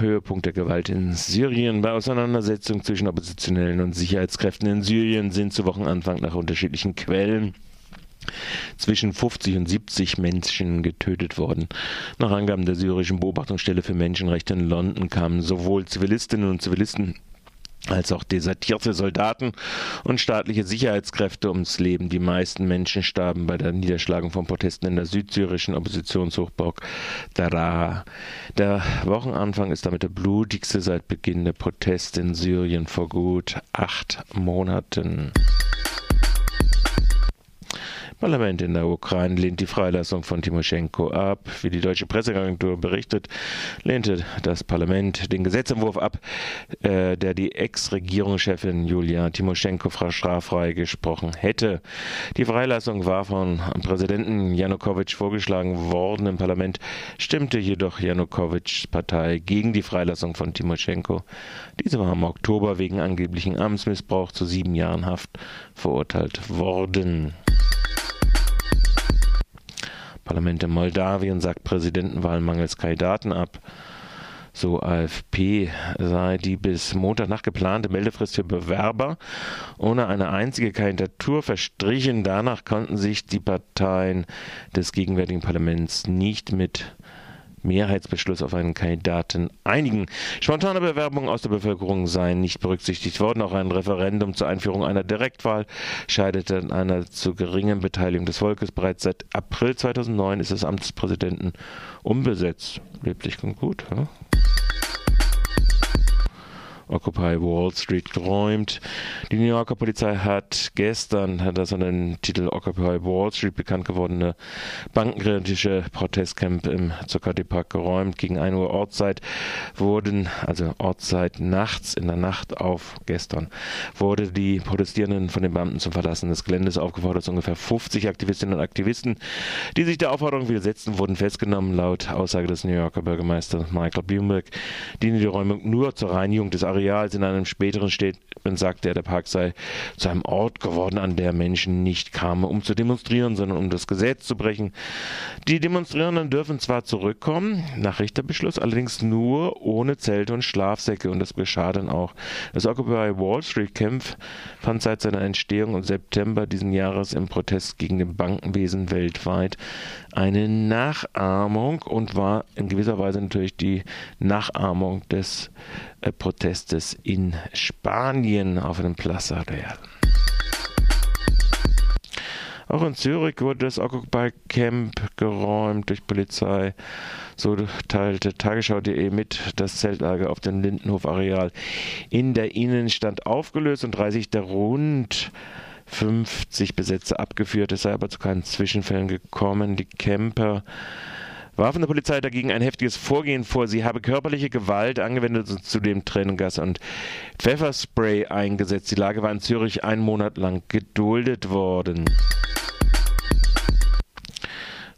Höhepunkt der Gewalt in Syrien. Bei Auseinandersetzungen zwischen Oppositionellen und Sicherheitskräften in Syrien sind zu Wochenanfang nach unterschiedlichen Quellen zwischen 50 und 70 Menschen getötet worden. Nach Angaben der syrischen Beobachtungsstelle für Menschenrechte in London kamen sowohl Zivilistinnen und Zivilisten als auch desertierte Soldaten und staatliche Sicherheitskräfte ums Leben. Die meisten Menschen starben bei der Niederschlagung von Protesten in der südsyrischen Oppositionshochburg Daraa. Der Wochenanfang ist damit der blutigste seit Beginn der Proteste in Syrien vor gut acht Monaten. Parlament in der Ukraine lehnt die Freilassung von Timoschenko ab. Wie die deutsche Presseagentur berichtet, lehnte das Parlament den Gesetzentwurf ab, äh, der die Ex-Regierungschefin Julia Timoschenko straffrei gesprochen hätte. Die Freilassung war von Präsidenten Janukowitsch vorgeschlagen worden. Im Parlament stimmte jedoch Janukowitschs Partei gegen die Freilassung von Timoschenko. Diese war im Oktober wegen angeblichen Amtsmissbrauch zu sieben Jahren Haft verurteilt worden. Parlament in Moldawien sagt Präsidentenwahl mangels Kandidaten ab. So AFP sei die bis Montagnacht geplante Meldefrist für Bewerber ohne eine einzige Kandidatur verstrichen. Danach konnten sich die Parteien des gegenwärtigen Parlaments nicht mit Mehrheitsbeschluss auf einen Kandidaten einigen. Spontane Bewerbungen aus der Bevölkerung seien nicht berücksichtigt worden. Auch ein Referendum zur Einführung einer Direktwahl scheiterte an einer zu geringen Beteiligung des Volkes. Bereits seit April 2009 ist das Amt des Präsidenten unbesetzt. Leblich und gut. Ja? Occupy Wall Street geräumt. Die New Yorker Polizei hat gestern, das an den Titel Occupy Wall Street bekannt gewordene bankenkritische Protestcamp im Zuccotti Park geräumt. Gegen 1 Uhr Ortszeit wurden, also Ortszeit nachts, in der Nacht auf gestern, wurde die Protestierenden von den Beamten zum Verlassen des Geländes aufgefordert. Ungefähr 50 Aktivistinnen und Aktivisten, die sich der Aufforderung widersetzten, wurden festgenommen. Laut Aussage des New Yorker Bürgermeisters Michael Bloomberg diene die Räumung nur zur Reinigung des Areals Areals. In einem späteren Statement sagte er, der Park sei zu einem Ort geworden, an der Menschen nicht kamen, um zu demonstrieren, sondern um das Gesetz zu brechen. Die Demonstrierenden dürfen zwar zurückkommen, nach Richterbeschluss, allerdings nur ohne Zelte und Schlafsäcke und das geschah dann auch. Das Occupy Wall Street Camp fand seit seiner Entstehung im September diesen Jahres im Protest gegen den Bankenwesen weltweit eine Nachahmung und war in gewisser Weise natürlich die Nachahmung des Protestes in Spanien auf dem Plaza Real. Auch in Zürich wurde das Occupy Camp geräumt durch Polizei. So teilte Tagesschau.de mit, das Zeltlager auf dem Lindenhof-Areal in der Innenstadt aufgelöst und 30 der rund 50 Besetzer abgeführt. Es sei aber zu keinen Zwischenfällen gekommen. Die Camper warfen der Polizei dagegen ein heftiges Vorgehen vor. Sie habe körperliche Gewalt angewendet und zudem Tränengas und Pfefferspray eingesetzt. Die Lage war in Zürich einen Monat lang geduldet worden.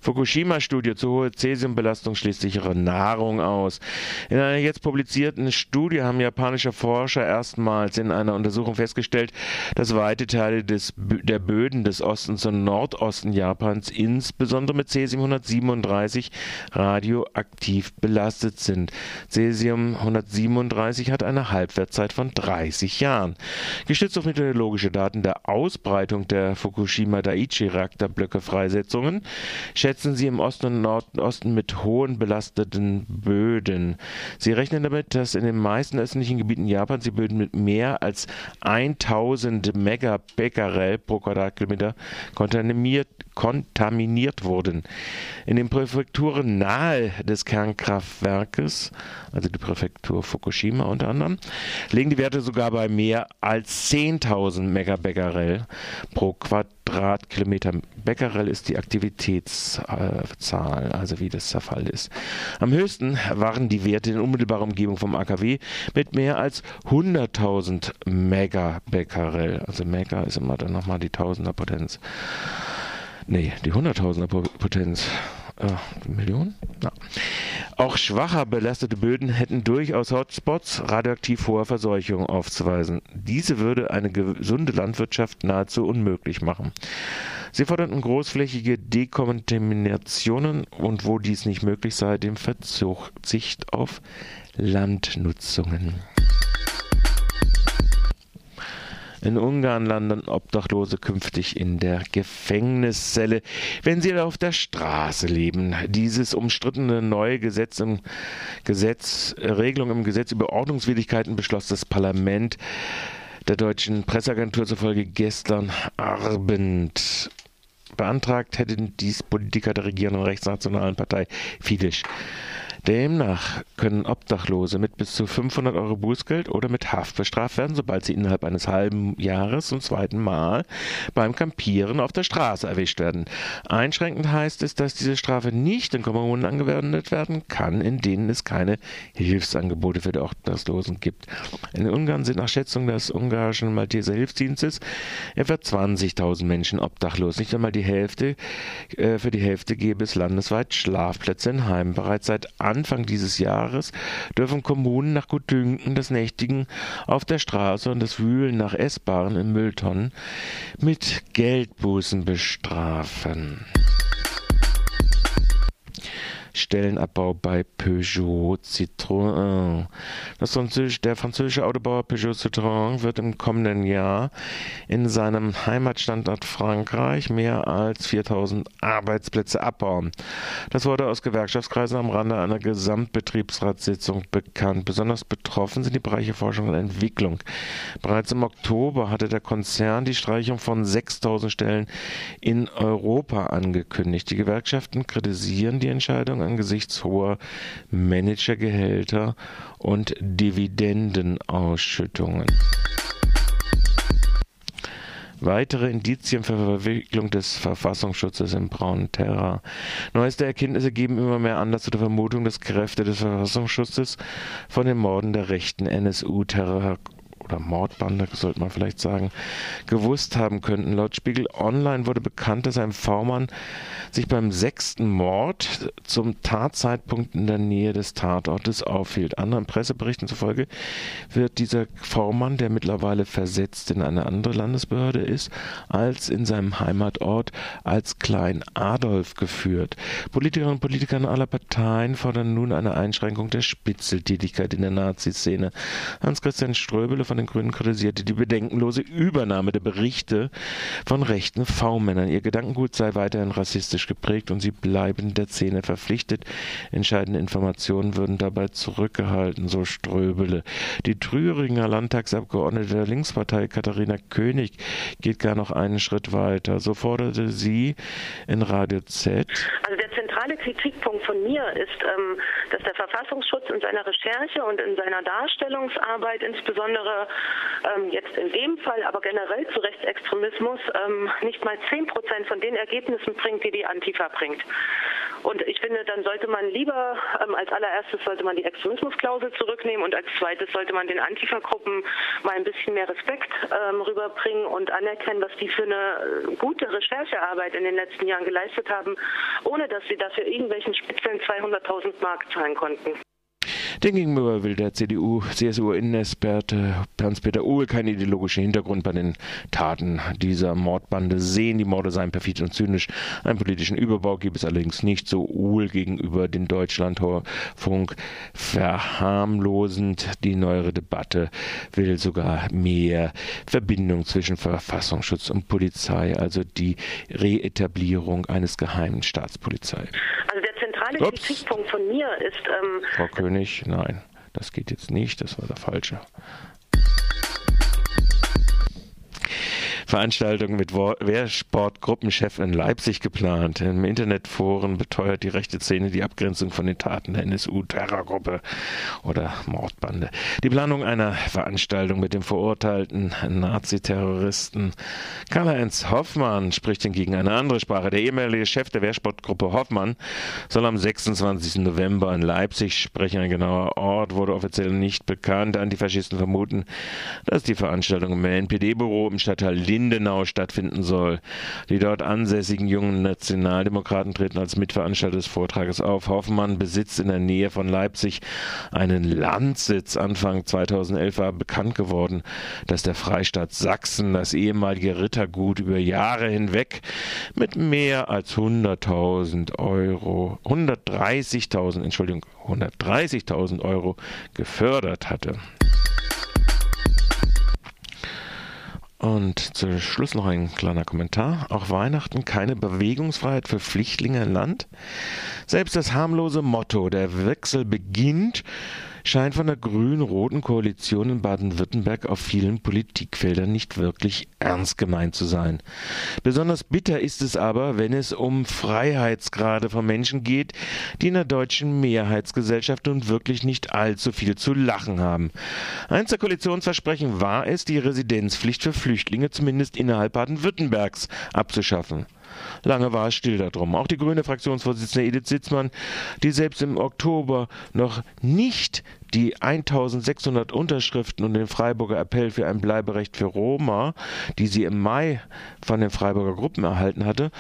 Fukushima-Studie zur hohen Cäsiumbelastung schließt sichere Nahrung aus. In einer jetzt publizierten Studie haben japanische Forscher erstmals in einer Untersuchung festgestellt, dass weite Teile des, der Böden des Ostens und Nordosten Japans insbesondere mit Cäsium 137 radioaktiv belastet sind. Cäsium 137 hat eine Halbwertzeit von 30 Jahren. Gestützt auf meteorologische Daten der Ausbreitung der Fukushima Daiichi Reaktorblöcke Freisetzungen schätzen sie im Osten und Nordosten mit hohen belasteten Böden. Sie rechnen damit, dass in den meisten östlichen Gebieten Japans die Böden mit mehr als 1000 Megabecquerel pro Quadratkilometer kontaminiert, kontaminiert wurden. In den Präfekturen nahe des Kernkraftwerkes, also die Präfektur Fukushima unter anderem, liegen die Werte sogar bei mehr als 10.000 Megabecquerel pro Quadratkilometer. Becquerel ist die Aktivitätszahl, also wie das der Fall ist. Am höchsten waren die Werte in unmittelbarer Umgebung vom AKW mit mehr als 100.000 Megabecquerel. Also Mega ist immer dann nochmal die Tausenderpotenz. Nee, die Hunderttausender Potenz. Äh, Millionen? Ja. Auch schwacher belastete Böden hätten durchaus Hotspots radioaktiv hoher Verseuchung aufzuweisen. Diese würde eine gesunde Landwirtschaft nahezu unmöglich machen. Sie forderten großflächige Dekontaminationen und wo dies nicht möglich sei, den Verzicht auf Landnutzungen. In Ungarn landen Obdachlose künftig in der Gefängniszelle, wenn sie auf der Straße leben. Dieses umstrittene neue Gesetz im Gesetz, Regelung im Gesetz über Ordnungswidrigkeiten beschloss das Parlament der deutschen Presseagentur zufolge gestern Abend. Beantragt hätten dies Politiker der regierenden rechtsnationalen Partei Fidesz. Demnach können Obdachlose mit bis zu 500 Euro Bußgeld oder mit Haft bestraft werden, sobald sie innerhalb eines halben Jahres zum zweiten Mal beim Campieren auf der Straße erwischt werden. Einschränkend heißt es, dass diese Strafe nicht in Kommunen angewendet werden kann, in denen es keine Hilfsangebote für die Obdachlosen gibt. In Ungarn sind nach Schätzung des ungarischen Malteser Hilfsdienstes etwa 20.000 Menschen obdachlos. Nicht einmal die Hälfte, äh, für die Hälfte gäbe es landesweit Schlafplätze in Heimen. Bereits seit Anfang dieses Jahres dürfen Kommunen nach Gutdünken das Nächtigen auf der Straße und das Wühlen nach Essbaren in Mülltonnen mit Geldbußen bestrafen. Stellenabbau bei Peugeot Citroën. Französische, der französische Autobauer Peugeot Citroën wird im kommenden Jahr in seinem Heimatstandort Frankreich mehr als 4000 Arbeitsplätze abbauen. Das wurde aus Gewerkschaftskreisen am Rande einer Gesamtbetriebsratssitzung bekannt. Besonders betroffen sind die Bereiche Forschung und Entwicklung. Bereits im Oktober hatte der Konzern die Streichung von 6000 Stellen in Europa angekündigt. Die Gewerkschaften kritisieren die Entscheidung angesichts hoher Managergehälter und Dividendenausschüttungen. Weitere Indizien für Verwicklung des Verfassungsschutzes im braunen Terror. Neueste Erkenntnisse geben immer mehr Anlass zu der Vermutung, dass Kräfte des Verfassungsschutzes von den Morden der rechten NSU-Terror oder Mordbande, sollte man vielleicht sagen, gewusst haben könnten. Laut Spiegel Online wurde bekannt, dass ein V-Mann sich beim sechsten Mord zum Tatzeitpunkt in der Nähe des Tatortes aufhielt. Anderen Presseberichten zufolge wird dieser V-Mann, der mittlerweile versetzt in eine andere Landesbehörde ist, als in seinem Heimatort als Klein Adolf geführt. Politikerinnen und Politiker aller Parteien fordern nun eine Einschränkung der Spitzeltätigkeit in der Nazi-Szene. Hans-Christian Ströbele von den Grünen kritisierte die bedenkenlose Übernahme der Berichte von rechten V-Männern. Ihr Gedankengut sei weiterhin rassistisch geprägt und sie bleiben der Szene verpflichtet. Entscheidende Informationen würden dabei zurückgehalten, so Ströbele. Die Thüringer Landtagsabgeordnete der Linkspartei Katharina König geht gar noch einen Schritt weiter. So forderte sie in Radio Z. Also der zentrale Kritikpunkt von mir ist, ähm, dass der Verfassungsschutz in seiner Recherche und in seiner Darstellungsarbeit insbesondere ähm, jetzt in dem Fall, aber generell zu Rechtsextremismus ähm, nicht mal 10 Prozent von den Ergebnissen bringt, die die Antifa bringt. Und ich finde, dann sollte man lieber ähm, als allererstes sollte man die Extremismusklausel zurücknehmen und als zweites sollte man den Antifa-Gruppen mal ein bisschen mehr Respekt ähm, rüberbringen und anerkennen, was die für eine gute Recherchearbeit in den letzten Jahren geleistet haben, ohne dass sie dafür irgendwelchen Spitzeln 200.000 Mark zahlen konnten. Demgegenüber will der CDU-CSU-Innenexperte Hans-Peter Uhl keinen ideologischen Hintergrund bei den Taten dieser Mordbande sehen. Die Morde seien perfid und zynisch. Einen politischen Überbau gibt es allerdings nicht, so Uhl gegenüber den Deutschlandfunk verharmlosend. Die neuere Debatte will sogar mehr Verbindung zwischen Verfassungsschutz und Polizei, also die Reetablierung eines geheimen Staatspolizei. Also zentrale Ups. Kritikpunkt von mir ist. Ähm Frau König, nein, das geht jetzt nicht, das war der falsche. Veranstaltung mit Wehrsportgruppenchef in Leipzig geplant. Im Internetforen beteuert die rechte Szene die Abgrenzung von den Taten der NSU-Terrorgruppe oder Mordbande. Die Planung einer Veranstaltung mit dem verurteilten Nazi-Terroristen Karl-Heinz Hoffmann spricht hingegen eine andere Sprache. Der ehemalige Chef der Wehrsportgruppe Hoffmann soll am 26. November in Leipzig sprechen. Ein genauer Ort wurde offiziell nicht bekannt. Antifaschisten vermuten, dass die Veranstaltung im NPD-Büro im Stadtteil Lind Lindenau stattfinden soll. Die dort ansässigen jungen Nationaldemokraten treten als Mitveranstalter des Vortrages auf. Hoffmann besitzt in der Nähe von Leipzig einen Landsitz. Anfang 2011 war bekannt geworden, dass der Freistaat Sachsen das ehemalige Rittergut über Jahre hinweg mit mehr als 100.000 Euro, 130.000, Entschuldigung, 130.000 Euro gefördert hatte. Und zum Schluss noch ein kleiner Kommentar. Auch Weihnachten keine Bewegungsfreiheit für Flüchtlinge im Land. Selbst das harmlose Motto, der Wechsel beginnt, scheint von der grün-roten Koalition in Baden-Württemberg auf vielen Politikfeldern nicht wirklich ernst gemeint zu sein. Besonders bitter ist es aber, wenn es um Freiheitsgrade von Menschen geht, die in der deutschen Mehrheitsgesellschaft nun wirklich nicht allzu viel zu lachen haben. Eins der Koalitionsversprechen war es, die Residenzpflicht für Flüchtlinge zumindest innerhalb Baden-Württembergs abzuschaffen. Lange war es still darum. Auch die grüne Fraktionsvorsitzende Edith Sitzmann, die selbst im Oktober noch nicht die 1600 Unterschriften und den Freiburger Appell für ein Bleiberecht für Roma, die sie im Mai von den Freiburger Gruppen erhalten hatte,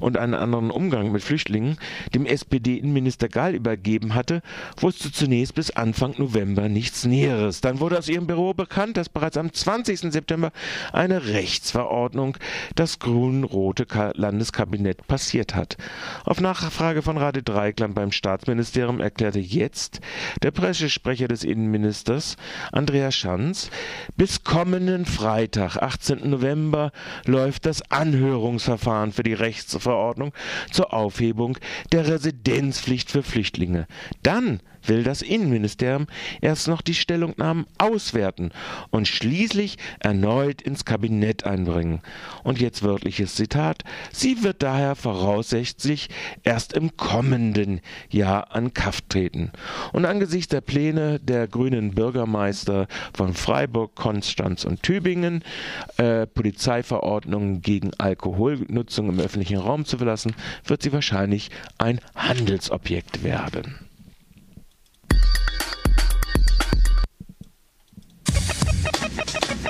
und einen anderen Umgang mit Flüchtlingen dem SPD-Innenminister Gall übergeben hatte, wusste zunächst bis Anfang November nichts Näheres. Dann wurde aus ihrem Büro bekannt, dass bereits am 20. September eine Rechtsverordnung das grün-rote Landeskabinett passiert hat. Auf Nachfrage von Rade Dreikland beim Staatsministerium erklärte jetzt der Pressesprecher Pressesprecher des Innenministers, Andreas Schanz. Bis kommenden Freitag, 18. November, läuft das Anhörungsverfahren für die Rechtsverordnung zur Aufhebung der Residenzpflicht für Flüchtlinge. Dann will das Innenministerium erst noch die Stellungnahmen auswerten und schließlich erneut ins Kabinett einbringen. Und jetzt wörtliches Zitat, sie wird daher voraussichtlich erst im kommenden Jahr an Kraft treten. Und angesichts der Pläne der grünen Bürgermeister von Freiburg, Konstanz und Tübingen, äh, Polizeiverordnungen gegen Alkoholnutzung im öffentlichen Raum zu verlassen, wird sie wahrscheinlich ein Handelsobjekt werden.